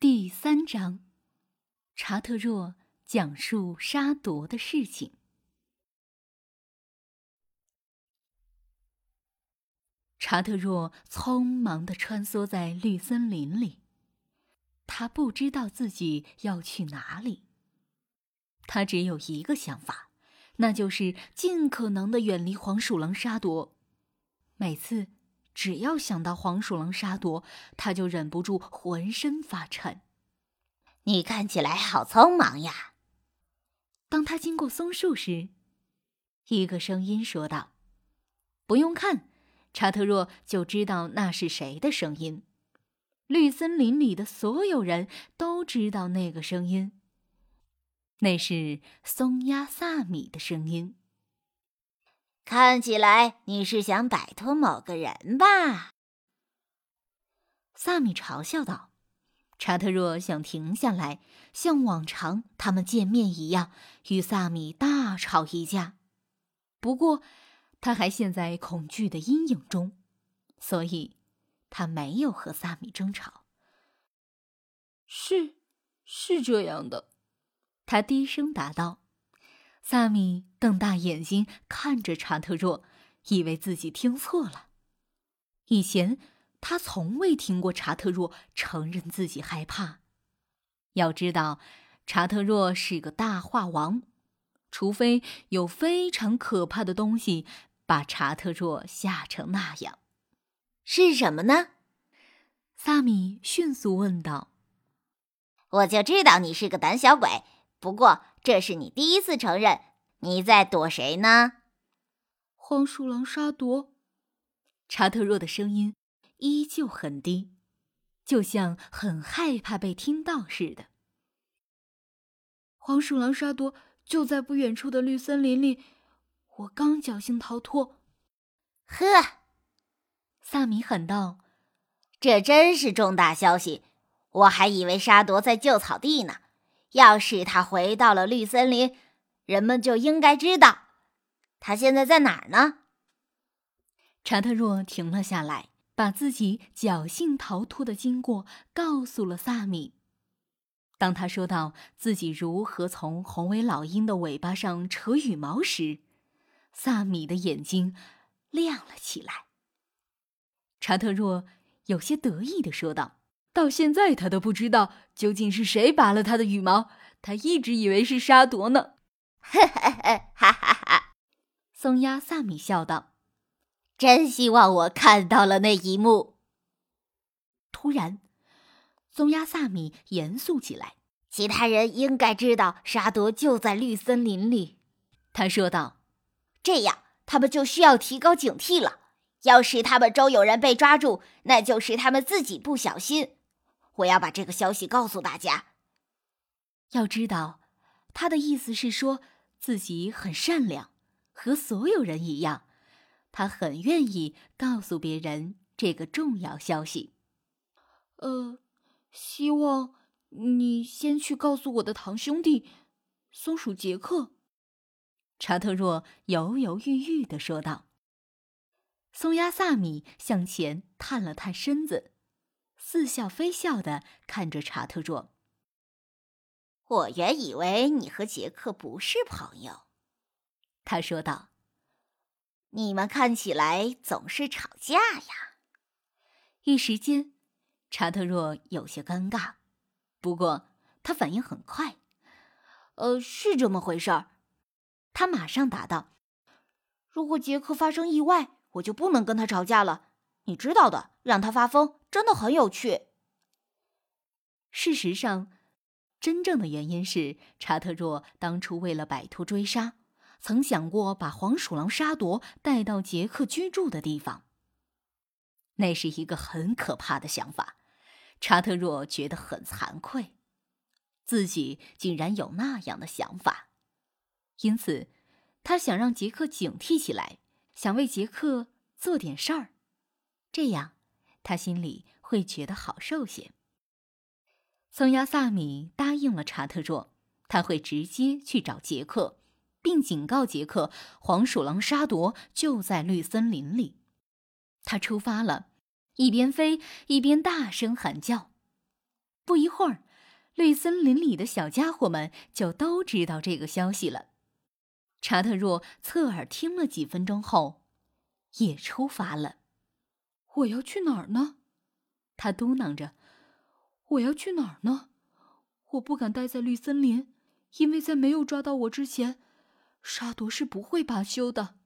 第三章，查特若讲述杀夺的事情。查特若匆忙的穿梭在绿森林里，他不知道自己要去哪里。他只有一个想法，那就是尽可能的远离黄鼠狼沙夺。每次。只要想到黄鼠狼杀夺，他就忍不住浑身发颤。你看起来好匆忙呀！当他经过松树时，一个声音说道：“不用看，查特若就知道那是谁的声音。绿森林里的所有人都知道那个声音，那是松鸦萨米的声音。”看起来你是想摆脱某个人吧？萨米嘲笑道。查特若想停下来，像往常他们见面一样，与萨米大吵一架。不过，他还陷在恐惧的阴影中，所以他没有和萨米争吵。是，是这样的，他低声答道。萨米瞪大眼睛看着查特若，以为自己听错了。以前他从未听过查特若承认自己害怕。要知道，查特若是个大话王，除非有非常可怕的东西把查特若吓成那样。是什么呢？萨米迅速问道。我就知道你是个胆小鬼。不过，这是你第一次承认你在躲谁呢？黄鼠狼沙夺。查特若的声音依旧很低，就像很害怕被听到似的。黄鼠狼沙夺就在不远处的绿森林里，我刚侥幸逃脱。呵，萨米喊道：“这真是重大消息！我还以为沙铎在旧草地呢。”要是他回到了绿森林，人们就应该知道他现在在哪儿呢。查特若停了下来，把自己侥幸逃脱的经过告诉了萨米。当他说到自己如何从红尾老鹰的尾巴上扯羽毛时，萨米的眼睛亮了起来。查特若有些得意的说道。到现在，他都不知道究竟是谁拔了他的羽毛。他一直以为是沙铎呢。哈哈哈！哈哈哈！松鸦萨米笑道：“真希望我看到了那一幕。”突然，松鸦萨米严肃起来：“其他人应该知道沙铎就在绿森林里。”他说道：“这样，他们就需要提高警惕了。要是他们中有人被抓住，那就是他们自己不小心。”我要把这个消息告诉大家。要知道，他的意思是说自己很善良，和所有人一样。他很愿意告诉别人这个重要消息。呃，希望你先去告诉我的堂兄弟，松鼠杰克。查特若犹犹豫豫的说道。松鸦萨米向前探了探身子。似笑非笑的看着查特若。我原以为你和杰克不是朋友，他说道。你们看起来总是吵架呀。一时间，查特若有些尴尬，不过他反应很快。呃，是这么回事儿。他马上答道：“如果杰克发生意外，我就不能跟他吵架了。你知道的，让他发疯。”真的很有趣。事实上，真正的原因是查特若当初为了摆脱追杀，曾想过把黄鼠狼沙夺带到杰克居住的地方。那是一个很可怕的想法，查特若觉得很惭愧，自己竟然有那样的想法。因此，他想让杰克警惕起来，想为杰克做点事儿，这样。他心里会觉得好受些。松鸦萨米答应了查特若，他会直接去找杰克，并警告杰克，黄鼠狼沙铎就在绿森林里。他出发了，一边飞一边大声喊叫：“不一会儿，绿森林里的小家伙们就都知道这个消息了。查特若侧耳听了几分钟后，也出发了。我要去哪儿呢？他嘟囔着：“我要去哪儿呢？我不敢待在绿森林，因为在没有抓到我之前，沙朵是不会罢休的。”